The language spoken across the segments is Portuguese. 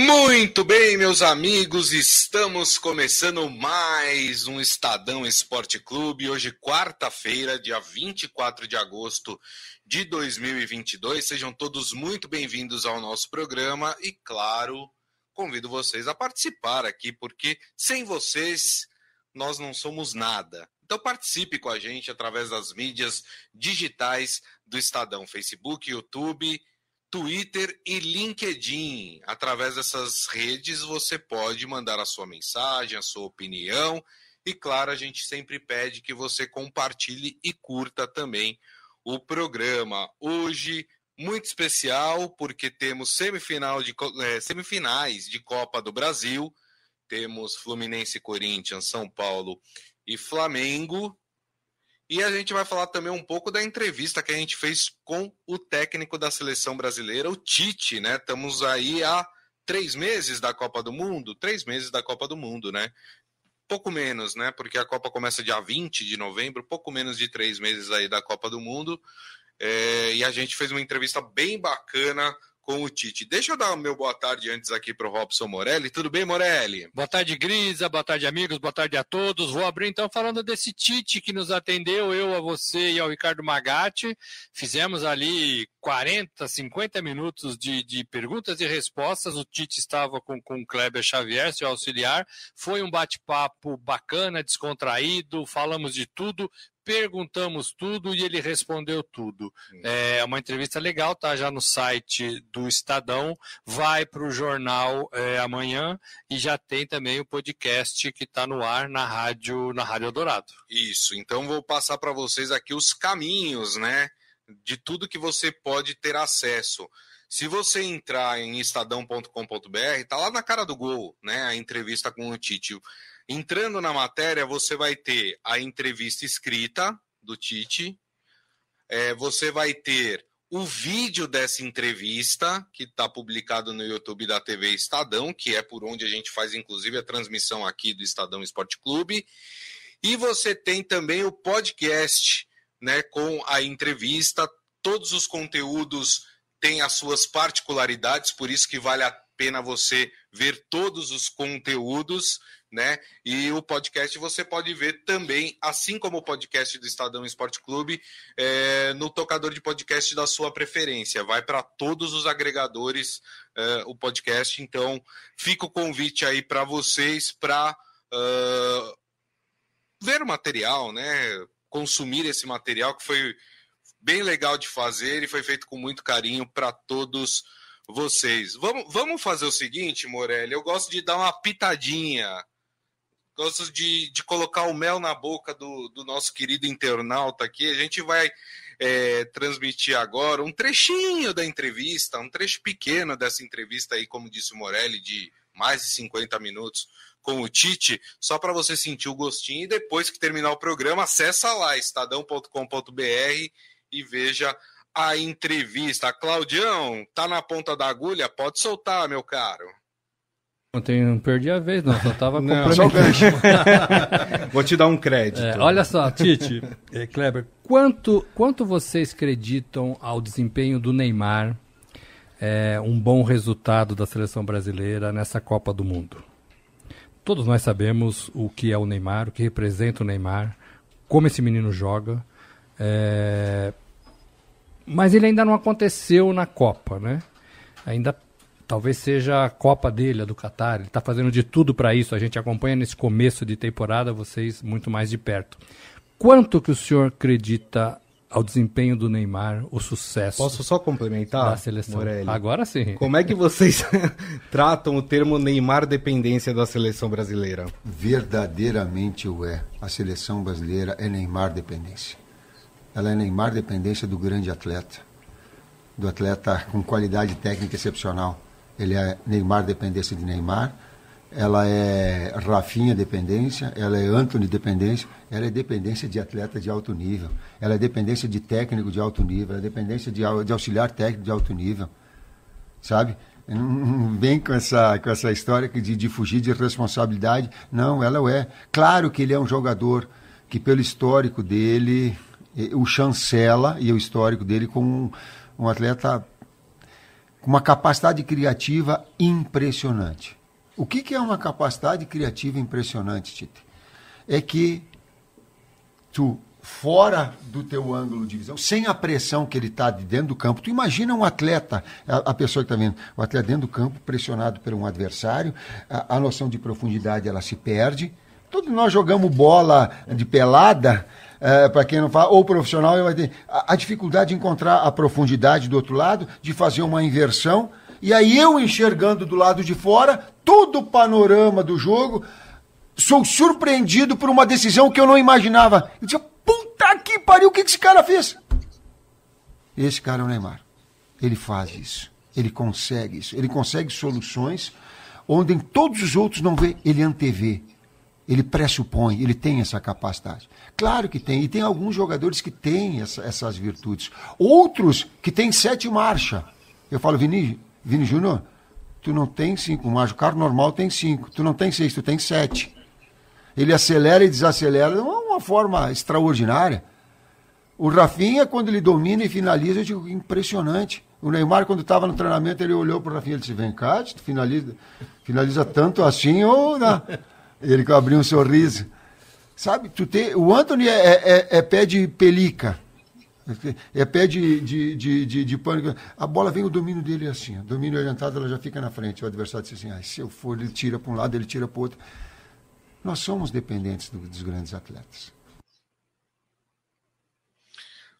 Muito bem, meus amigos, estamos começando mais um Estadão Esporte Clube. Hoje, quarta-feira, dia 24 de agosto de 2022. Sejam todos muito bem-vindos ao nosso programa e, claro, convido vocês a participar aqui, porque sem vocês nós não somos nada. Então participe com a gente através das mídias digitais do Estadão, Facebook, YouTube Twitter e LinkedIn. Através dessas redes você pode mandar a sua mensagem, a sua opinião. E claro, a gente sempre pede que você compartilhe e curta também o programa. Hoje, muito especial, porque temos semifinal de, é, semifinais de Copa do Brasil. Temos Fluminense, Corinthians, São Paulo e Flamengo. E a gente vai falar também um pouco da entrevista que a gente fez com o técnico da seleção brasileira, o Tite, né? Estamos aí há três meses da Copa do Mundo, três meses da Copa do Mundo, né? Pouco menos, né? Porque a Copa começa dia 20 de novembro, pouco menos de três meses aí da Copa do Mundo. É, e a gente fez uma entrevista bem bacana com o Tite. Deixa eu dar o meu boa tarde antes aqui para o Robson Morelli. Tudo bem, Morelli? Boa tarde, Grisa. Boa tarde, amigos. Boa tarde a todos. Vou abrir então falando desse Tite que nos atendeu, eu, a você e ao Ricardo Magatti. Fizemos ali 40, 50 minutos de, de perguntas e respostas. O Tite estava com, com o Kleber Xavier, seu auxiliar. Foi um bate-papo bacana, descontraído, falamos de tudo, perguntamos tudo e ele respondeu tudo. É uma entrevista legal, tá já no site do Estadão, vai para o jornal é, amanhã e já tem também o podcast que está no ar na rádio na Rádio Dourado. Isso. Então vou passar para vocês aqui os caminhos, né, de tudo que você pode ter acesso. Se você entrar em estadão.com.br, tá lá na cara do gol, né, a entrevista com o Tite. Entrando na matéria, você vai ter a entrevista escrita do Tite, é, você vai ter o vídeo dessa entrevista, que está publicado no YouTube da TV Estadão, que é por onde a gente faz, inclusive, a transmissão aqui do Estadão Esporte Clube. E você tem também o podcast, né, com a entrevista. Todos os conteúdos têm as suas particularidades, por isso que vale a pena você ver todos os conteúdos né? E o podcast você pode ver também, assim como o podcast do Estadão Esporte Clube, é, no tocador de podcast da sua preferência. Vai para todos os agregadores é, o podcast. Então, fica o convite aí para vocês para uh, ver o material, né? Consumir esse material que foi bem legal de fazer e foi feito com muito carinho para todos vocês. Vamos, vamos fazer o seguinte, Morelli. Eu gosto de dar uma pitadinha gosto de, de colocar o mel na boca do, do nosso querido internauta aqui. A gente vai é, transmitir agora um trechinho da entrevista, um trecho pequeno dessa entrevista aí, como disse o Morelli, de mais de 50 minutos com o Tite, só para você sentir o gostinho. E depois que terminar o programa, acessa lá, estadão.com.br e veja a entrevista. Claudião, tá na ponta da agulha? Pode soltar, meu caro. Ontem não perdi a vez, não, só tava não, só Vou te dar um crédito. É, olha só, Tite, é, Kleber, quanto, quanto vocês acreditam ao desempenho do Neymar, é, um bom resultado da seleção brasileira nessa Copa do Mundo? Todos nós sabemos o que é o Neymar, o que representa o Neymar, como esse menino joga, é, mas ele ainda não aconteceu na Copa, né? Ainda talvez seja a Copa dele, a do Qatar. Ele está fazendo de tudo para isso. A gente acompanha nesse começo de temporada vocês muito mais de perto. Quanto que o senhor acredita ao desempenho do Neymar, o sucesso? Posso só complementar? Da seleção. Morelli? Agora sim. Como é que vocês tratam o termo Neymar dependência da seleção brasileira? Verdadeiramente o é. A seleção brasileira é Neymar dependência. Ela é Neymar dependência do grande atleta, do atleta com qualidade técnica excepcional ele é Neymar dependência de Neymar, ela é Rafinha dependência, ela é Anthony dependência, ela é dependência de atleta de alto nível, ela é dependência de técnico de alto nível, ela é dependência de, de auxiliar técnico de alto nível, sabe? Não vem com essa, com essa história de, de fugir de responsabilidade. Não, ela é. Claro que ele é um jogador que, pelo histórico dele, o chancela e o histórico dele como um, um atleta com uma capacidade criativa impressionante. O que, que é uma capacidade criativa impressionante, Tite? É que tu fora do teu ângulo de visão, sem a pressão que ele está de dentro do campo. Tu imagina um atleta, a, a pessoa que está vendo, o atleta dentro do campo, pressionado por um adversário, a, a noção de profundidade ela se perde. Todos nós jogamos bola de pelada, é, para quem não fala, ou profissional, vai ter a, a dificuldade de encontrar a profundidade do outro lado, de fazer uma inversão. E aí eu enxergando do lado de fora todo o panorama do jogo, sou surpreendido por uma decisão que eu não imaginava. Eu disse, puta que pariu, o que esse cara fez? Esse cara é o Neymar. Ele faz isso. Ele consegue isso. Ele consegue soluções onde em todos os outros não vê, ele antevê. Ele pressupõe, ele tem essa capacidade. Claro que tem, e tem alguns jogadores que têm essa, essas virtudes. Outros que têm sete marcha. Eu falo, Vini, Vini Júnior, tu não tem cinco marcha, o carro normal tem cinco. Tu não tem seis, tu tem sete. Ele acelera e desacelera de uma forma extraordinária. O Rafinha, quando ele domina e finaliza, eu digo impressionante. O Neymar, quando estava no treinamento, ele olhou para o Rafinha e disse: Vem cá, finaliza, finaliza tanto assim ou não? Ele abriu um sorriso. Sabe, tu tem, o Anthony é, é, é, é pé de pelica. É pé de, de, de, de, de pânico. A bola vem, o domínio dele é assim. Domínio orientado, ela já fica na frente. O adversário diz assim: ah, se eu for, ele tira para um lado, ele tira para o outro. Nós somos dependentes do, dos grandes atletas.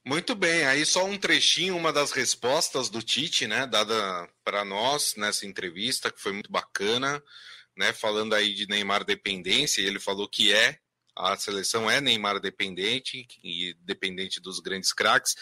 Muito bem, aí só um trechinho, uma das respostas do Tite, né, dada para nós nessa entrevista, que foi muito bacana, né, falando aí de Neymar dependência, ele falou que é, a seleção é Neymar dependente e dependente dos grandes craques,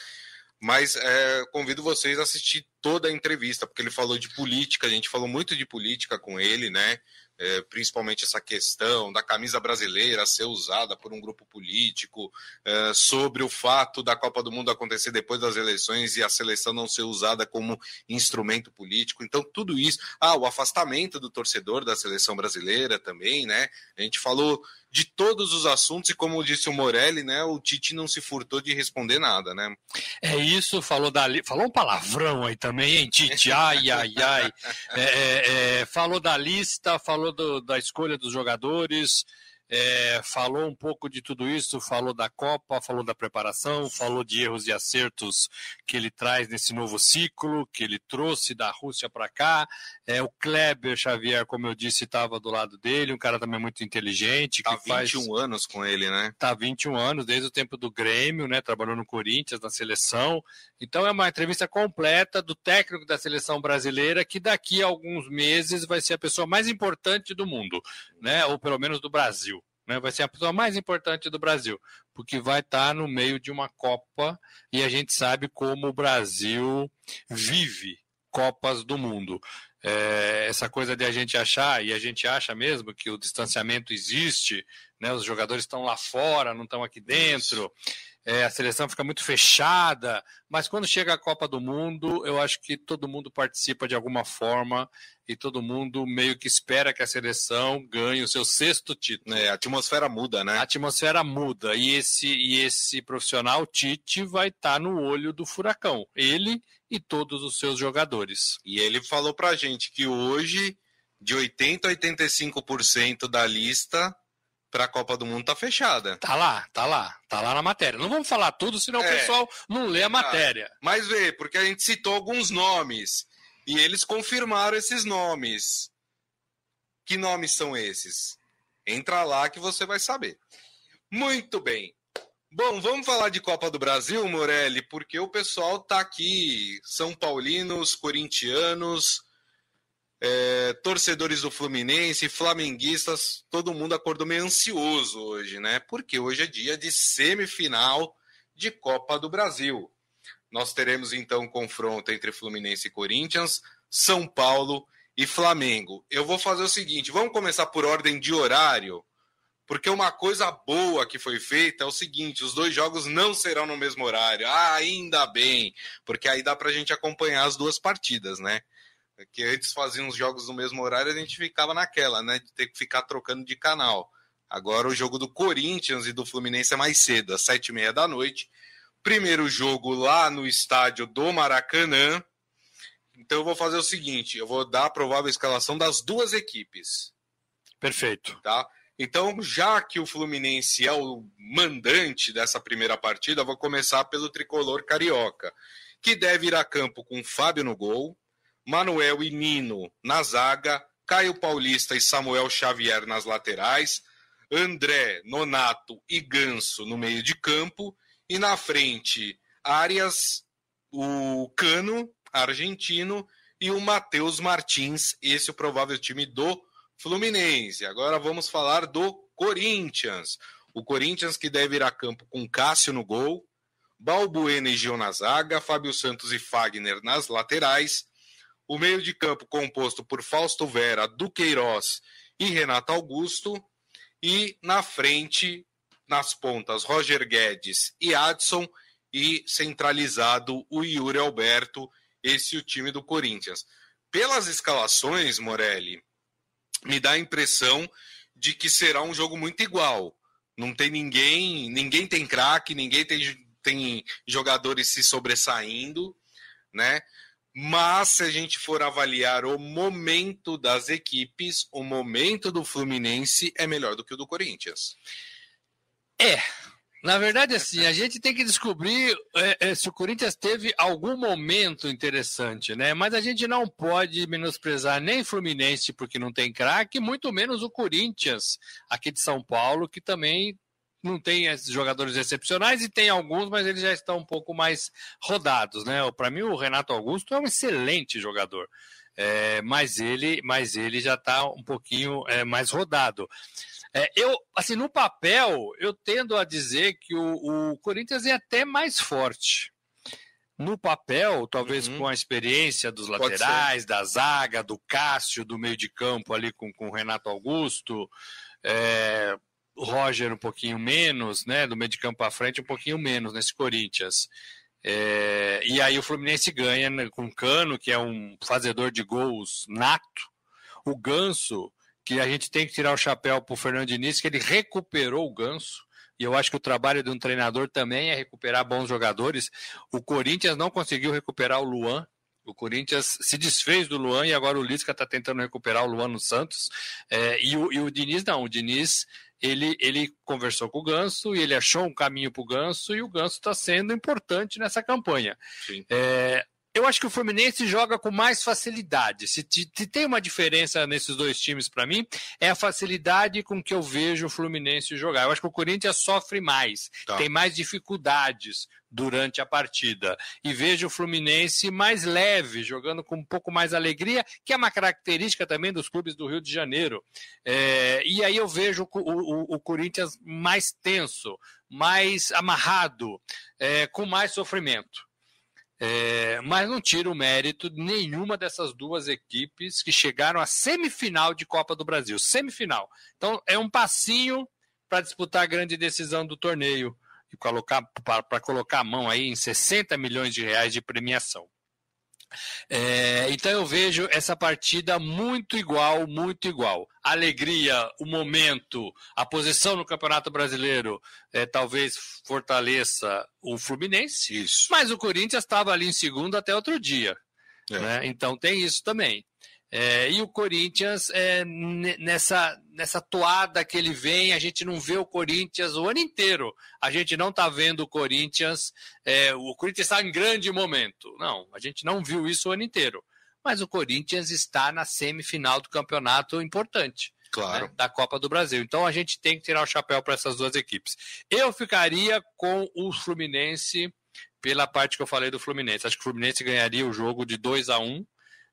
mas é, convido vocês a assistir toda a entrevista, porque ele falou de política, a gente falou muito de política com ele, né, é, principalmente essa questão da camisa brasileira ser usada por um grupo político, é, sobre o fato da Copa do Mundo acontecer depois das eleições e a seleção não ser usada como instrumento político. Então, tudo isso. Ah, o afastamento do torcedor da seleção brasileira também, né? A gente falou de todos os assuntos, e como disse o Morelli, né, o Tite não se furtou de responder nada, né? É isso, falou da falou um palavrão aí também, hein, Tite? Ai, ai, ai. É, é, é, falou da lista, falou do, da escolha dos jogadores, é, falou um pouco de tudo isso, falou da Copa, falou da preparação, falou de erros e acertos que ele traz nesse novo ciclo, que ele trouxe da Rússia para cá. É, o Kleber Xavier, como eu disse, estava do lado dele, um cara também muito inteligente. Tá 21 faz... anos com ele, né? Tá 21 anos, desde o tempo do Grêmio, né? Trabalhou no Corinthians, na seleção. Então é uma entrevista completa do técnico da seleção brasileira, que daqui a alguns meses vai ser a pessoa mais importante do mundo, né? Ou pelo menos do Brasil né? Vai ser a pessoa mais importante do Brasil, porque vai estar no meio de uma Copa e a gente sabe como o Brasil vive Copas do Mundo. É, essa coisa de a gente achar, e a gente acha mesmo que o distanciamento existe, né? os jogadores estão lá fora, não estão aqui dentro é, a seleção fica muito fechada, mas quando chega a Copa do Mundo, eu acho que todo mundo participa de alguma forma e todo mundo meio que espera que a seleção ganhe o seu sexto título. É, a atmosfera muda, né? A atmosfera muda e esse, e esse profissional, Tite, vai estar tá no olho do furacão. Ele e todos os seus jogadores. E ele falou pra gente que hoje, de 80% a 85% da lista para a Copa do Mundo tá fechada. Tá lá, tá lá, tá lá na matéria. Não vamos falar tudo, senão é, o pessoal não lê a matéria. Mas vê, porque a gente citou alguns nomes e eles confirmaram esses nomes. Que nomes são esses? Entra lá que você vai saber. Muito bem. Bom, vamos falar de Copa do Brasil, Morelli, porque o pessoal tá aqui, São Paulinos, corintianos, é, torcedores do Fluminense, flamenguistas, todo mundo acordou meio ansioso hoje, né? Porque hoje é dia de semifinal de Copa do Brasil. Nós teremos então um confronto entre Fluminense e Corinthians, São Paulo e Flamengo. Eu vou fazer o seguinte: vamos começar por ordem de horário, porque uma coisa boa que foi feita é o seguinte: os dois jogos não serão no mesmo horário. Ah, ainda bem, porque aí dá para a gente acompanhar as duas partidas, né? Que antes faziam os jogos no mesmo horário, a gente ficava naquela, né? De ter que ficar trocando de canal. Agora o jogo do Corinthians e do Fluminense é mais cedo, às sete e meia da noite. Primeiro jogo lá no estádio do Maracanã. Então eu vou fazer o seguinte: eu vou dar a provável escalação das duas equipes. Perfeito. Tá? Então, já que o Fluminense é o mandante dessa primeira partida, eu vou começar pelo tricolor carioca, que deve ir a campo com Fábio no gol, Manuel e Nino na zaga, Caio Paulista e Samuel Xavier nas laterais, André, Nonato e Ganso no meio de campo, e na frente, Arias, o Cano, argentino, e o Matheus Martins, esse é o provável time do Fluminense. Agora vamos falar do Corinthians. O Corinthians que deve ir a campo com Cássio no gol, Balbuena e Gil na zaga, Fábio Santos e Fagner nas laterais, o meio de campo composto por Fausto Vera, Duqueiroz e Renato Augusto, e na frente, nas pontas, Roger Guedes e Adson, e centralizado o Yuri Alberto, esse é o time do Corinthians. Pelas escalações, Morelli, me dá a impressão de que será um jogo muito igual. Não tem ninguém, ninguém tem craque, ninguém tem, tem jogadores se sobressaindo, né? Mas se a gente for avaliar o momento das equipes, o momento do Fluminense é melhor do que o do Corinthians. É, na verdade, assim, a gente tem que descobrir é, é, se o Corinthians teve algum momento interessante, né? Mas a gente não pode menosprezar nem Fluminense porque não tem craque, muito menos o Corinthians aqui de São Paulo, que também não tem esses jogadores excepcionais e tem alguns, mas eles já estão um pouco mais rodados, né? Para mim, o Renato Augusto é um excelente jogador. É, mas ele, mas ele já está um pouquinho é, mais rodado. É, eu, assim, no papel, eu tendo a dizer que o, o Corinthians é até mais forte. No papel, talvez uhum. com a experiência dos laterais, da zaga, do Cássio, do meio de campo ali com, com o Renato Augusto, é, Roger um pouquinho menos, né? Do meio de campo à frente, um pouquinho menos nesse Corinthians. É, e aí o Fluminense ganha né, com Cano, que é um fazedor de gols nato. O Ganso, que a gente tem que tirar o chapéu para o Fernando Diniz, que ele recuperou o ganso. E eu acho que o trabalho de um treinador também é recuperar bons jogadores. O Corinthians não conseguiu recuperar o Luan. O Corinthians se desfez do Luan e agora o Lisca está tentando recuperar o Luan no Santos. É, e, o, e, o, Diniz não. O Diniz ele, ele conversou com o Ganso e ele achou um caminho para o Ganso e o Ganso está sendo importante nessa campanha. É, eu acho que o Fluminense joga com mais facilidade. Se, se tem uma diferença nesses dois times para mim, é a facilidade com que eu vejo o Fluminense jogar. Eu acho que o Corinthians sofre mais, tá. tem mais dificuldades durante a partida. E vejo o Fluminense mais leve, jogando com um pouco mais alegria, que é uma característica também dos clubes do Rio de Janeiro. É, e aí eu vejo o, o, o, Corinthians mais tenso, mais amarrado, é, com mais sofrimento. É, mas não tira o mérito de nenhuma dessas duas equipes que chegaram à semifinal de Copa do Brasil. Semifinal. Então é um passinho para disputar a grande decisão do torneio e colocar para colocar a mão aí em 60 milhões de reais de premiação. É, então eu vejo essa partida muito igual, muito igual. A alegria, o momento, a posição no Campeonato Brasileiro é, talvez fortaleça o Fluminense, isso. mas o Corinthians estava ali em segundo até outro dia. É. Né? Então tem isso também. É, e o Corinthians, é, nessa, nessa toada que ele vem, a gente não vê o Corinthians o ano inteiro. A gente não está vendo o Corinthians. É, o Corinthians está em grande momento. Não, a gente não viu isso o ano inteiro. Mas o Corinthians está na semifinal do campeonato importante. Claro. Né, da Copa do Brasil. Então a gente tem que tirar o chapéu para essas duas equipes. Eu ficaria com o Fluminense pela parte que eu falei do Fluminense. Acho que o Fluminense ganharia o jogo de 2 a 1 um,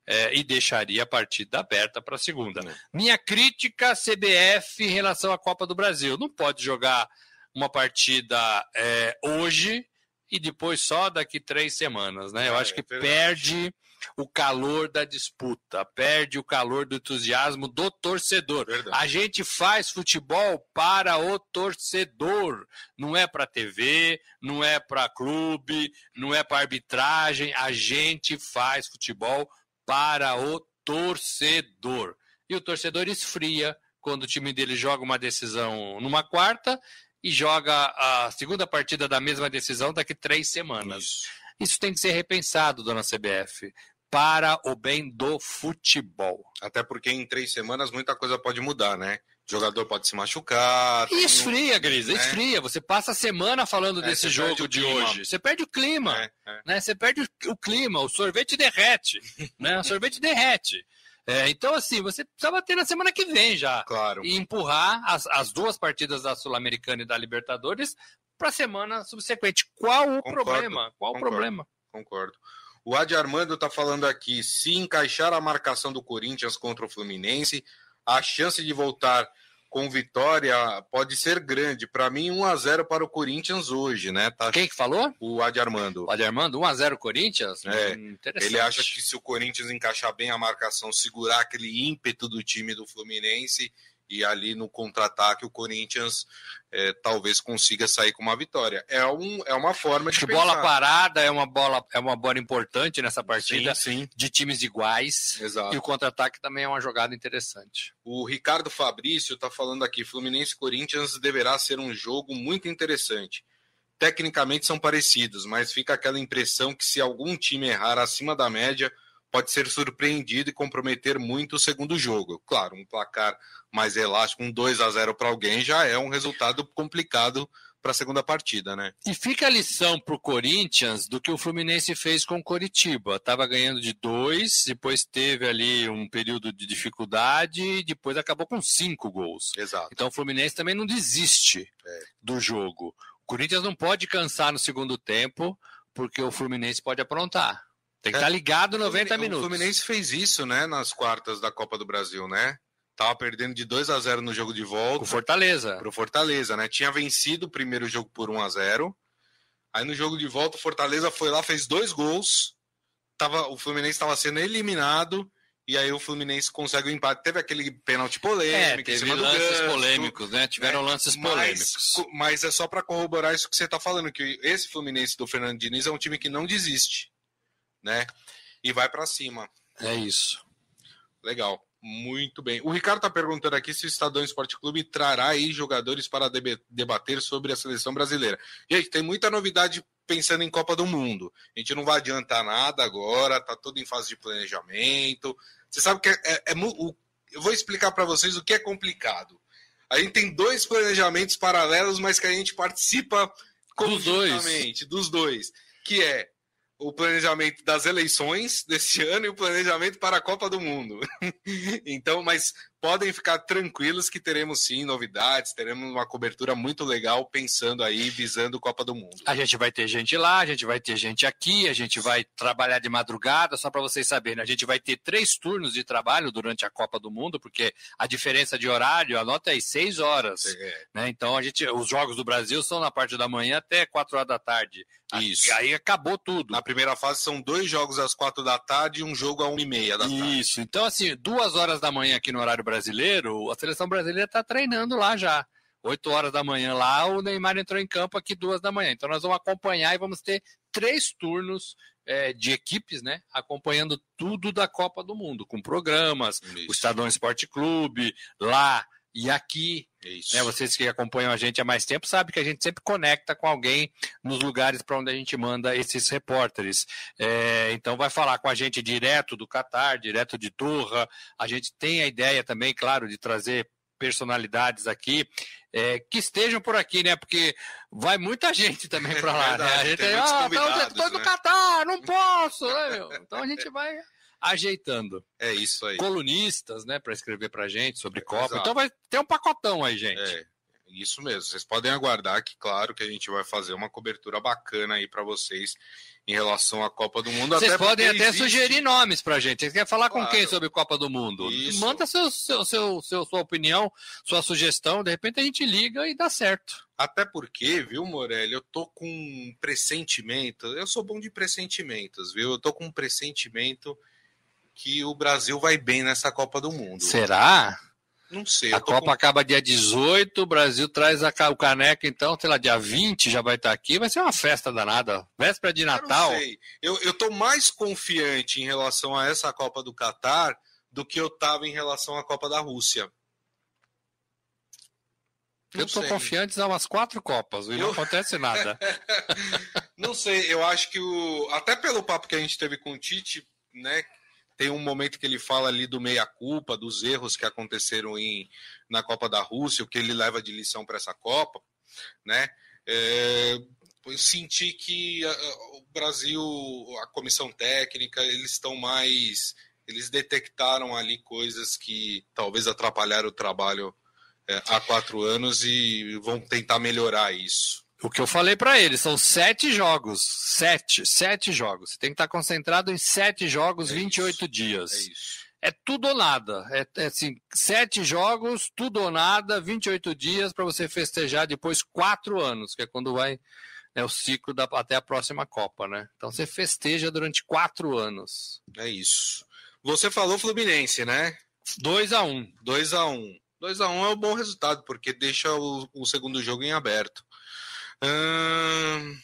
é, e deixaria a partida aberta para a segunda. Minha crítica CBF em relação à Copa do Brasil. Não pode jogar uma partida é, hoje e depois só daqui três semanas, né? Eu é, acho que é perde o calor da disputa, perde o calor do entusiasmo do torcedor. Verdade. A gente faz futebol para o torcedor, não é para TV, não é para clube, não é para arbitragem. A gente faz futebol para o torcedor. E o torcedor esfria quando o time dele joga uma decisão numa quarta e joga a segunda partida da mesma decisão daqui três semanas. Isso, Isso tem que ser repensado, dona CBF. para o bem do futebol. Até porque em três semanas muita coisa pode mudar, né? O jogador pode se machucar. E esfria, Grisa, né? esfria. Você passa a semana falando É, desse jogo o de hoje. Você perde o clima. É, é. né? Você perde o, o clima, o sorvete derrete. né? O sorvete derrete. É, então, assim, você precisava ter na semana que vem já. Claro. E empurrar as, as duas partidas da Sul-Americana e da Libertadores para a semana subsequente. Qual o Concordo, problema? Qual o concordo. problema? Concordo. O Adi Armando está falando aqui: se encaixar a marcação do Corinthians contra o Fluminense, a chance de voltar com vitória pode ser grande. Para mim, 1 a 0 para o Corinthians hoje, né? Tá Quem que falou? o Adi Armando. O Armando, 1x0 Corinthians? É, Hum, interessante. Ele acha que se o Corinthians encaixar bem a marcação, segurar aquele ímpeto do time do Fluminense e ali no contra-ataque o Corinthians eh, talvez consiga sair com uma vitória. É, um, é uma forma de Acho que bola pensar. parada é uma bola, é uma bola importante nessa partida Sim, sim. de times iguais. Exato. E o contra-ataque também é uma jogada interessante. O Ricardo Fabrício está falando aqui: Fluminense Corinthians deverá ser um jogo muito interessante. Tecnicamente são parecidos, mas fica aquela impressão que se algum time errar acima da média, pode ser surpreendido e comprometer muito o segundo jogo. Claro, um placar mais elástico, um 2 a 0 para alguém já é um resultado complicado para a segunda partida, né? E fica a lição para o Corinthians do que o Fluminense fez com o Coritiba. Estava ganhando de dois, depois teve ali um período de dificuldade e depois acabou com cinco gols. Exato. Então o Fluminense também não desiste É. do jogo. O Corinthians não pode cansar no segundo tempo, porque o Fluminense pode aprontar. Tem que É. estar ligado 90 O minutos. Fluminense fez isso, né, nas quartas da Copa do Brasil, né? Tava perdendo de 2 a 0 no jogo de volta. Com Fortaleza. para o Fortaleza, né? Tinha vencido o primeiro jogo por 1 a 0 Aí no jogo de volta, o Fortaleza foi lá, fez dois gols. Tava, o Fluminense estava sendo eliminado. E aí o Fluminense consegue o empate. Teve aquele pênalti É, polêmico em teve lances polêmicos, né? Tiveram né? lances mas, polêmicos. co- mas é só para corroborar isso que você está falando, que esse Fluminense do Fernando Diniz é um time que não desiste, né? E vai para cima. É isso. Legal. Muito bem. O Ricardo está perguntando aqui se o Estadão Esporte Clube trará aí jogadores para debater sobre a seleção brasileira. Gente, tem muita novidade pensando em Copa do Mundo. A gente não vai adiantar nada agora, tá tudo em fase de planejamento. Você sabe que é, é- é o- eu vou explicar para vocês o que é complicado. A gente tem dois planejamentos paralelos, mas que a gente participa Dos dois. conjuntamente, dos dois, que é o planejamento das eleições desse ano e o planejamento para a Copa do Mundo. então, mas podem ficar tranquilos que teremos sim novidades, teremos uma cobertura muito legal pensando aí, visando Copa do Mundo. A gente vai ter gente lá, a gente vai ter gente aqui, a gente vai trabalhar de madrugada, só para vocês saberem. A gente vai ter três turnos de trabalho durante a Copa do Mundo, porque a diferença de horário, anota aí, seis horas. É, Né? Então, a gente, os Jogos do Brasil são na parte da manhã até quatro horas da tarde. Isso. Aí acabou tudo. Na primeira fase são dois jogos às quatro da tarde e um jogo às uma e meia da tarde. Isso. Então, assim, duas horas da manhã aqui no horário brasileiro, a seleção brasileira está treinando lá já. Oito horas da manhã lá, o Neymar entrou em campo aqui duas da manhã. Então, nós vamos acompanhar e vamos ter três turnos é, de equipes, né? Acompanhando tudo da Copa do Mundo, com programas, Isso. o Estadão Esporte Clube, lá e aqui. Isso. Né, vocês que acompanham a gente há mais tempo sabem que a gente sempre conecta com alguém nos lugares para onde a gente manda esses repórteres. É, então vai falar com a gente direto do Catar, direto de Turra. A gente tem a ideia também, claro, de trazer personalidades aqui é, que estejam por aqui, né? Porque vai muita gente também para lá, né? A Verdade, gente tem tem, ah, tá, convidados, tô no né? Catar, não posso, né, meu? Então a gente vai ajeitando É isso aí. colunistas, né, para escrever pra gente sobre Copa. Exato. Então vai ter um pacotão aí, gente. É, isso mesmo. Vocês podem aguardar que, claro, que a gente vai fazer uma cobertura bacana aí para vocês em relação à Copa do Mundo. Vocês até podem até existe- sugerir nomes pra gente. Vocês querem falar com Claro. quem sobre Copa do Mundo? Isso. Manda seu, seu, seu, seu- sua opinião, sua sugestão. De repente a gente liga e dá certo. Até porque, viu, Morelli, eu tô com um pressentimento. Eu sou bom de pressentimentos, viu? Eu tô com um pressentimento que o Brasil vai bem nessa Copa do Mundo. Será? Não sei. A eu Copa com- acaba dia 18, o Brasil traz a, o caneco, então, sei lá, dia 20 já vai estar aqui. Vai ser uma festa danada. Véspera de Eu não Natal. sei. Eu, eu tô mais confiante em relação a essa Copa do Catar do que eu tava em relação à Copa da Rússia. Eu Não tô sei. confiante há umas quatro Copas e não Eu- acontece nada. Não sei, eu acho que o. Até pelo papo que a gente teve com o Tite, né, tem um momento que ele fala ali do meia-culpa, dos erros que aconteceram em, na Copa da Rússia, o que ele leva de lição para essa Copa, né? É, eu senti que a, o Brasil, a comissão técnica, eles estão mais. Eles detectaram ali coisas que talvez atrapalharam o trabalho é, há quatro anos e vão tentar melhorar isso. O que eu falei para eles são sete jogos. Sete, sete jogos. Você tem que estar concentrado em sete jogos, é 28 isso. dias. É isso. É tudo ou nada. É, é, assim, sete jogos, tudo ou nada, 28 dias para você festejar depois quatro anos, que é quando vai né, o ciclo da, até a próxima Copa, né? Então você festeja durante quatro anos. É isso. Você falou Fluminense, né? 2 a 1 um. 2 a 1 um. 2 a 1 um é um bom resultado, porque deixa o, o segundo jogo em aberto. Hum...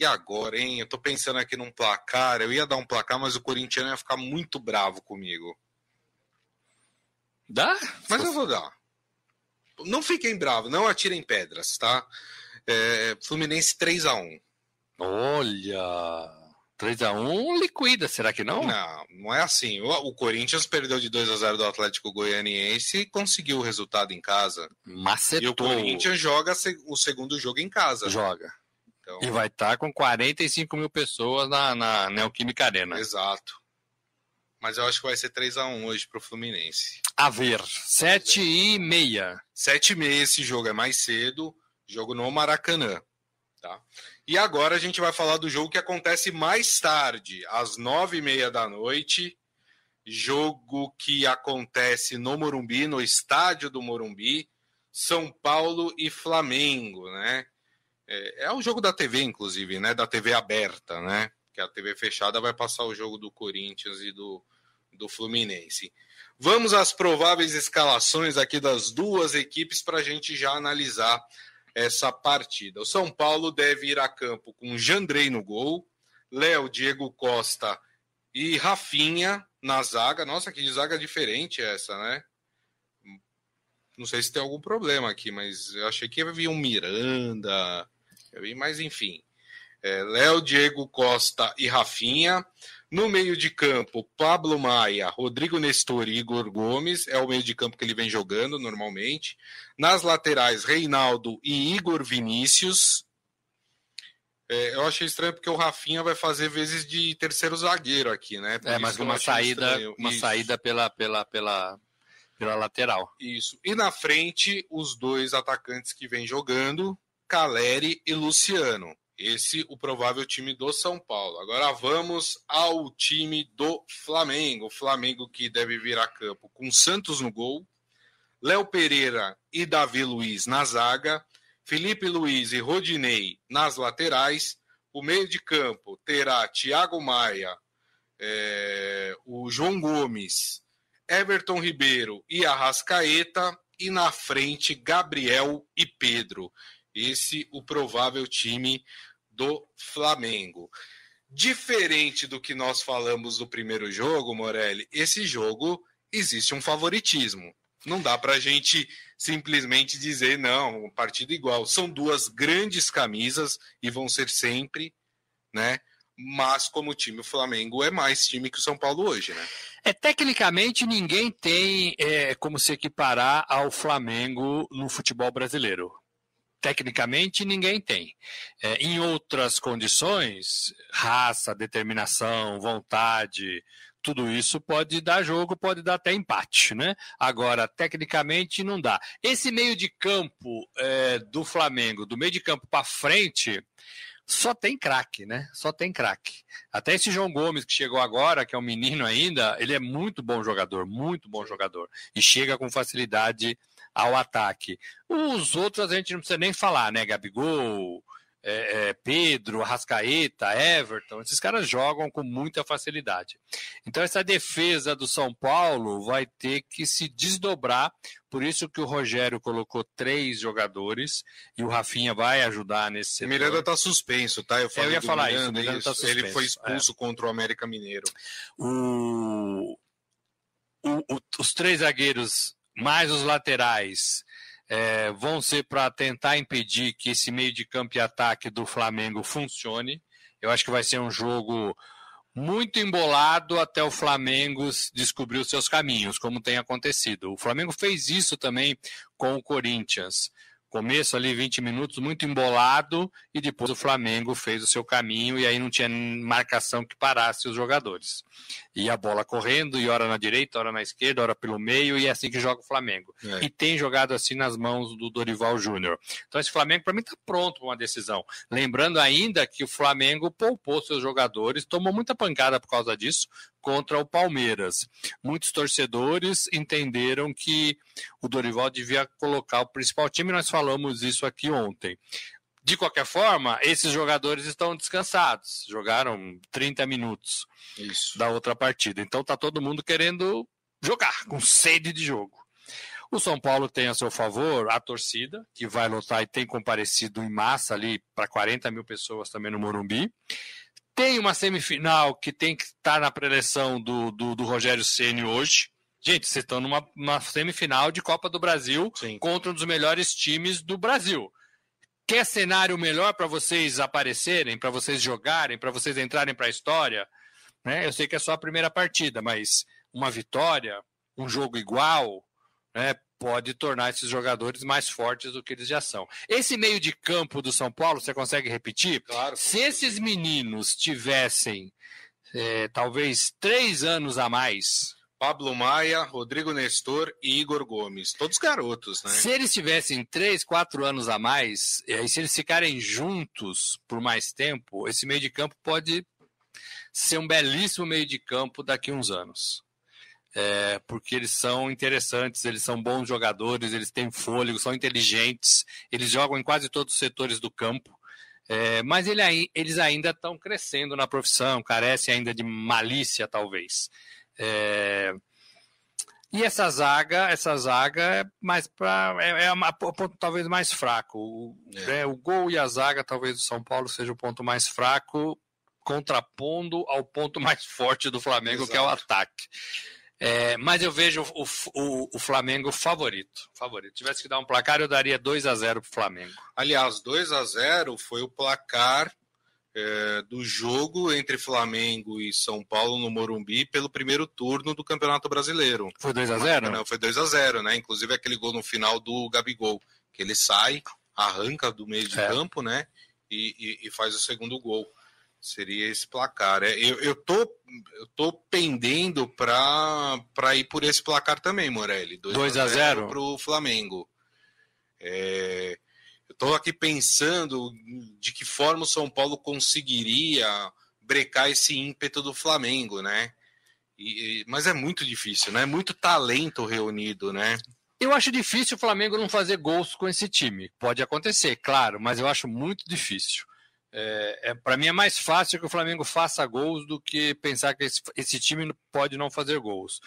E agora, hein? Eu tô pensando aqui num placar. Eu ia dar um placar, mas o Corinthians ia ficar muito bravo comigo. Dá? Mas eu vou dar. Não fiquem bravos, não atirem pedras, tá? É, Fluminense 3 a 1 Olha! 3x1 liquida, será que não? Não, não é assim. O, o Corinthians perdeu de 2 a 0 do Atlético Goianiense e conseguiu o resultado em casa. Macetou. E o Corinthians joga o segundo jogo em casa. Joga. Então... E vai estar tá com 45 mil pessoas na, na Neoquímica Arena. Exato. Mas eu acho que vai ser 3x1 hoje pro Fluminense. A ver, 7 e meia. 7 e meia esse jogo é mais cedo, jogo no Maracanã. Tá? E agora a gente vai falar do jogo que acontece mais tarde, às nove e meia da noite. Jogo que acontece no Morumbi, no estádio do Morumbi, São Paulo e Flamengo, né? É, é o jogo da TV, inclusive, né? Da TV aberta, né? Que a TV fechada vai passar o jogo do Corinthians e do, do Fluminense. Vamos às prováveis escalações aqui das duas equipes para a gente já analisar essa partida. O São Paulo deve ir a campo com Jandrei no gol, Léo, Diego Costa e Rafinha na zaga. Nossa, que zaga diferente essa, né? Não sei se tem algum problema aqui, mas eu achei que havia um Miranda, mas enfim. É, Léo, Diego Costa e Rafinha. No meio de campo, Pablo Maia, Rodrigo Nestor e Igor Gomes. É o meio de campo que ele vem jogando normalmente. Nas laterais, Reinaldo e Igor Vinícius. É, eu achei estranho porque o Rafinha vai fazer vezes de terceiro zagueiro aqui, né? Por é, mas uma saída, uma saída pela, pela, pela, pela lateral. Isso. E na frente, os dois atacantes que vem jogando, Caleri e Luciano. Esse o provável time do São Paulo. Agora vamos ao time do Flamengo. O Flamengo que deve vir a campo com Santos no gol, Léo Pereira e Davi Luiz na zaga, Felipe Luiz e Rodinei nas laterais. O meio de campo terá Thiago Maia, é, o João Gomes, Everton Ribeiro e Arrascaeta. E na frente, Gabriel e Pedro. Esse o provável time do Flamengo. Diferente do que nós falamos do primeiro jogo, Morelli, esse jogo existe um favoritismo. Não dá para a gente simplesmente dizer, não, partido igual. São duas grandes camisas e vão ser sempre, né? Mas como time, o Flamengo é mais time que o São Paulo hoje, né? É, tecnicamente, ninguém tem é, como se equiparar ao Flamengo no futebol brasileiro tecnicamente ninguém tem. É, em outras condições, raça, determinação, vontade, tudo isso pode dar jogo, pode dar até empate, né? Agora, tecnicamente, não dá. Esse meio de campo é, do Flamengo, do meio de campo para frente, só tem craque, né? Só tem craque. Até esse João Gomes que chegou agora, que é um menino ainda, ele é muito bom jogador, muito bom jogador. E chega com facilidade ao ataque. Os outros a gente não precisa nem falar, né? Gabigol, é, é, Pedro, Rascaeta, Everton, esses caras jogam com muita facilidade. Então essa defesa do São Paulo vai ter que se desdobrar, por isso que o Rogério colocou três jogadores e o Rafinha vai ajudar nesse setor. O Miranda está suspenso, tá? Eu, eu ia falar Miranda, isso, Miranda isso. Tá Ele foi expulso é. contra o América Mineiro. O... O, o, os três zagueiros mais os laterais é, vão ser para tentar impedir que esse meio de campo e ataque do Flamengo funcione. Eu acho que vai ser um jogo muito embolado até o Flamengo descobrir os seus caminhos, como tem acontecido. O Flamengo fez isso também com o Corinthians. Começo ali 20 minutos muito embolado e depois o Flamengo fez o seu caminho e aí não tinha marcação que parasse os jogadores. E a bola correndo, e hora na direita, hora na esquerda, hora pelo meio, e é assim que joga o Flamengo. É. E tem jogado assim nas mãos do Dorival Júnior. Então esse Flamengo para mim está pronto para uma decisão. Lembrando ainda que o Flamengo poupou seus jogadores, tomou muita pancada por causa disso, contra o Palmeiras. Muitos torcedores entenderam que o Dorival devia colocar o principal time, nós falamos isso aqui ontem. De qualquer forma, esses jogadores estão descansados, jogaram 30 minutos isso. da outra partida. Então tá todo mundo querendo jogar, com sede de jogo. O São Paulo tem a seu favor a torcida, que vai lotar e tem comparecido em massa ali para 40 mil pessoas também no Morumbi. Tem uma semifinal que tem que estar na preleção do, do, do Rogério Ceni hoje. Gente, vocês estão numa semifinal de Copa do Brasil Sim. contra um dos melhores times do Brasil. Quer cenário melhor para vocês aparecerem, para vocês jogarem, para vocês entrarem para a história? Né? Eu sei que é só a primeira partida, mas uma vitória, um jogo igual, né, pode tornar esses jogadores mais fortes do que eles já são. Esse meio de campo do São Paulo, você consegue repetir? Claro. Se esses meninos tivessem é, talvez três anos a mais. Pablo Maia, Rodrigo Nestor e Igor Gomes, todos garotos, né? Se eles tivessem três, quatro anos a mais, e se eles ficarem juntos por mais tempo, esse meio de campo pode ser um belíssimo meio de campo daqui a uns anos é, porque eles são interessantes, eles são bons jogadores, eles têm fôlego, são inteligentes, eles jogam em quase todos os setores do campo. É, mas ele, eles ainda estão crescendo na profissão, carecem ainda de malícia, talvez. É, e essa zaga, essa zaga é mais para é, é o ponto talvez mais fraco. O, é. é. o gol e a zaga, talvez do São Paulo seja o ponto mais fraco, contrapondo ao ponto mais forte do Flamengo, Exato. que é o ataque. É, mas eu vejo o, o, o, Flamengo favorito. Favorito. Se tivesse que dar um placar, eu daria 2 a 0 para o Flamengo. Aliás, 2 a 0 foi o placar é, do jogo entre Flamengo e São Paulo no Morumbi pelo primeiro turno do Campeonato Brasileiro. Foi 2 a 0 Não, foi 2 a 0 né? Inclusive aquele gol no final do Gabigol, que ele sai, arranca do meio de é. campo, né? E, e, e faz o segundo gol. Seria esse placar. É, eu, eu, tô, eu tô pendendo para ir por esse placar também, Morelli. 2 a 0 para o Flamengo. É, estou aqui pensando de que forma o São Paulo conseguiria brecar esse ímpeto do Flamengo, né? E, mas é muito difícil, né? Muito talento reunido, né? Eu acho difícil o Flamengo não fazer gols com esse time. Pode acontecer, claro, mas eu acho muito difícil. É, é para mim é mais fácil que o Flamengo faça gols do que pensar que esse, esse time pode não fazer gols.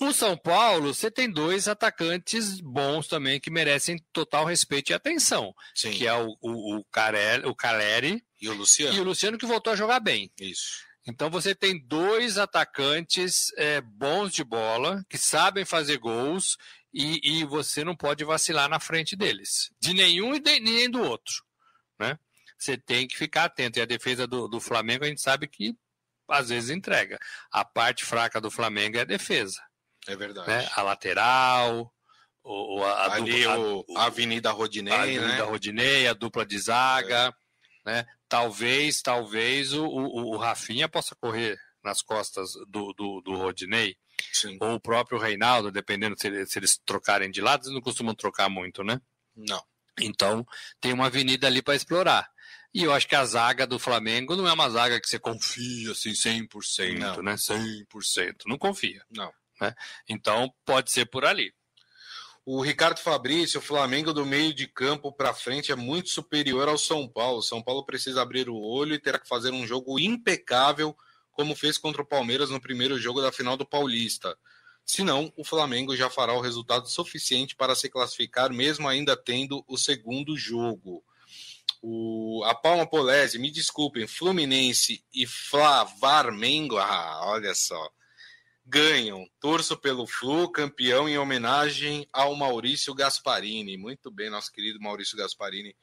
O São Paulo, você tem dois atacantes bons também que merecem total respeito e atenção. Sim. Que é o, o, o, Carelli, o Caleri e o Luciano. E o Luciano que voltou a jogar bem. Isso. Então você tem dois atacantes é, bons de bola, que sabem fazer gols, e, e, você não pode vacilar na frente deles. De nenhum e de, nem do outro. Né? você tem que ficar atento. E a defesa do, do Flamengo a gente sabe que às vezes entrega. A parte fraca do Flamengo é a defesa. É verdade. Né? A lateral, o, a, Ali dupla, o, a Avenida Rodinei, a Avenida né? Rodinei, a dupla de zaga, é. né? Talvez, talvez o, o, o Rafinha possa correr nas costas do, do, do Rodinei. Sim. Ou o próprio Reinaldo, dependendo se, se eles trocarem de lado, eles não costumam trocar muito, né? Não. Então, tem uma avenida ali para explorar. E eu acho que a zaga do Flamengo não é uma zaga que você confia assim 100%, não. né? 100%. Não confia. Não. Né? Então, pode ser por ali. O Ricardo Fabrício, o Flamengo do meio de campo para frente é muito superior ao São Paulo. São Paulo precisa abrir o olho e terá que fazer um jogo impecável, como fez contra o Palmeiras no primeiro jogo da final do Paulista. Senão, o Flamengo já fará o resultado suficiente para se classificar, mesmo ainda tendo o segundo jogo. O, a Palma Polese, me desculpem, Fluminense e Flavarmengo, ah, olha só, ganham. Torço pelo Flu, campeão em homenagem ao Maurício Gasparini. Muito bem, nosso querido Maurício Gasparini.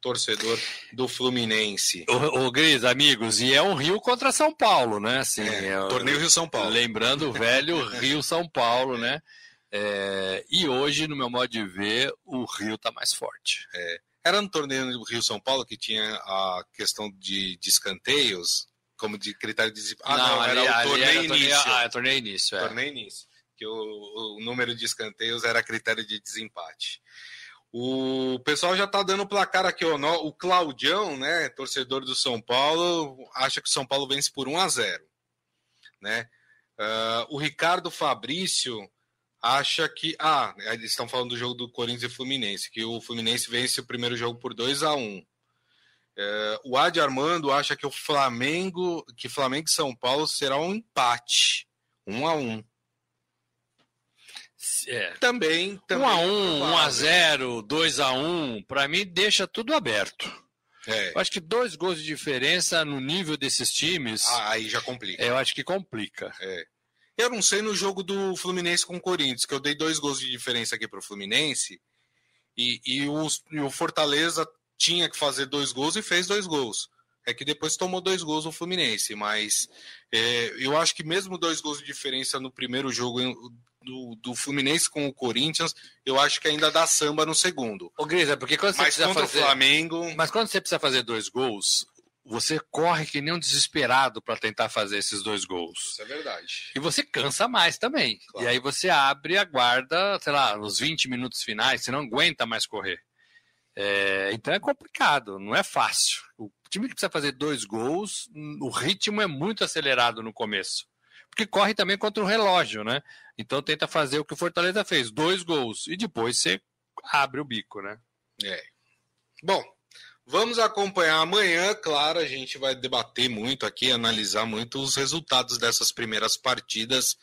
torcedor do Fluminense. O, Gris, amigos, e é um Rio contra São Paulo, né? Assim, É, é, torneio Rio-São Paulo. Lembrando o velho Rio-São Paulo, né? É, e hoje, no meu modo de ver, o Rio tá mais forte. Era no torneio do Rio-São Paulo que tinha a questão de, de escanteios, como de critério de. Ah, não, era ali- o ali torneio era início. Ah, é torneio início, é. torneio início. Que o, o número de escanteios era critério de desempate. O pessoal já tá dando o placar aqui, ó. O Claudião, né, torcedor do São Paulo, acha que o São Paulo vence por 1 a 0 né? Ah, o Ricardo Fabrício acha que. Ah, eles estão falando do jogo do Corinthians e Fluminense, que o Fluminense vence o primeiro jogo por 2 a 1 É, o Adi Armando acha que o Flamengo, que Flamengo e São Paulo será um empate. 1 a 1 É. Também, também 1 a 1, 1 a provável. 0, 2 a 1, para mim deixa tudo aberto. É. Eu acho que dois gols de diferença no nível desses times, Ah, aí já complica. eu acho que complica. Eu não sei no jogo do Fluminense com o Corinthians, que eu dei dois gols de diferença aqui para o Fluminense, e, e, os- e o Fortaleza tinha que fazer dois gols e fez dois gols. É que depois tomou dois gols o Fluminense, mas é, eu acho que mesmo dois gols de diferença no primeiro jogo do, do Fluminense com o Corinthians, eu acho que ainda dá samba no segundo. Ô, Gris, é porque quando você Mas precisa fazer... o Flamengo, Mas quando você precisa fazer dois gols, você corre que nem um desesperado para tentar fazer esses dois gols. isso é verdade. E você cansa mais também. Claro. E aí você abre a guarda, sei lá, nos 20 minutos finais, você não aguenta mais correr. É, então é complicado, não é fácil. O time que precisa fazer dois gols, o ritmo é muito acelerado no começo. Porque corre também contra o relógio, né? Então tenta fazer o que o Fortaleza fez, dois gols. E depois você abre o bico, né? Bom, vamos acompanhar amanhã, claro, a gente vai debater muito aqui, analisar muito os resultados dessas primeiras partidas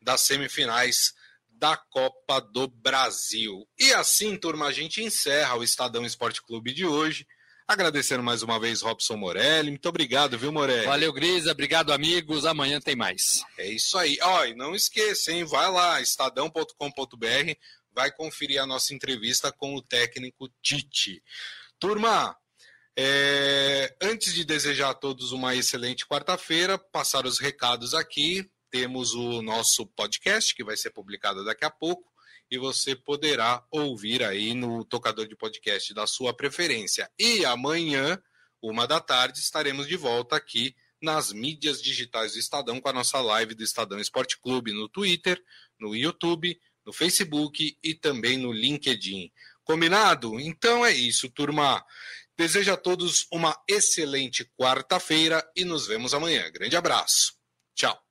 das semifinais da Copa do Brasil. E assim, turma, a gente encerra o Estadão Esporte Clube de hoje. Agradecendo mais uma vez Robson Morelli. Muito obrigado, viu, Morelli? Valeu, Grisa. Obrigado, amigos. Amanhã tem mais. É isso aí. Ó, e não esqueça, hein? Vai lá, estadão.com.br, vai conferir a nossa entrevista com o técnico Tite. Turma, é, antes de desejar a todos uma excelente quarta-feira, passar os recados aqui. Temos o nosso podcast, que vai ser publicado daqui a pouco, e você poderá ouvir aí no tocador de podcast da sua preferência. E amanhã, uma da tarde, estaremos de volta aqui nas mídias digitais do Estadão com a nossa live do Estadão Esporte Clube no Twitter, no YouTube, no Facebook e também no LinkedIn. Combinado? Então é isso, turma. Desejo a todos uma excelente quarta-feira e nos vemos amanhã. Grande abraço. Tchau.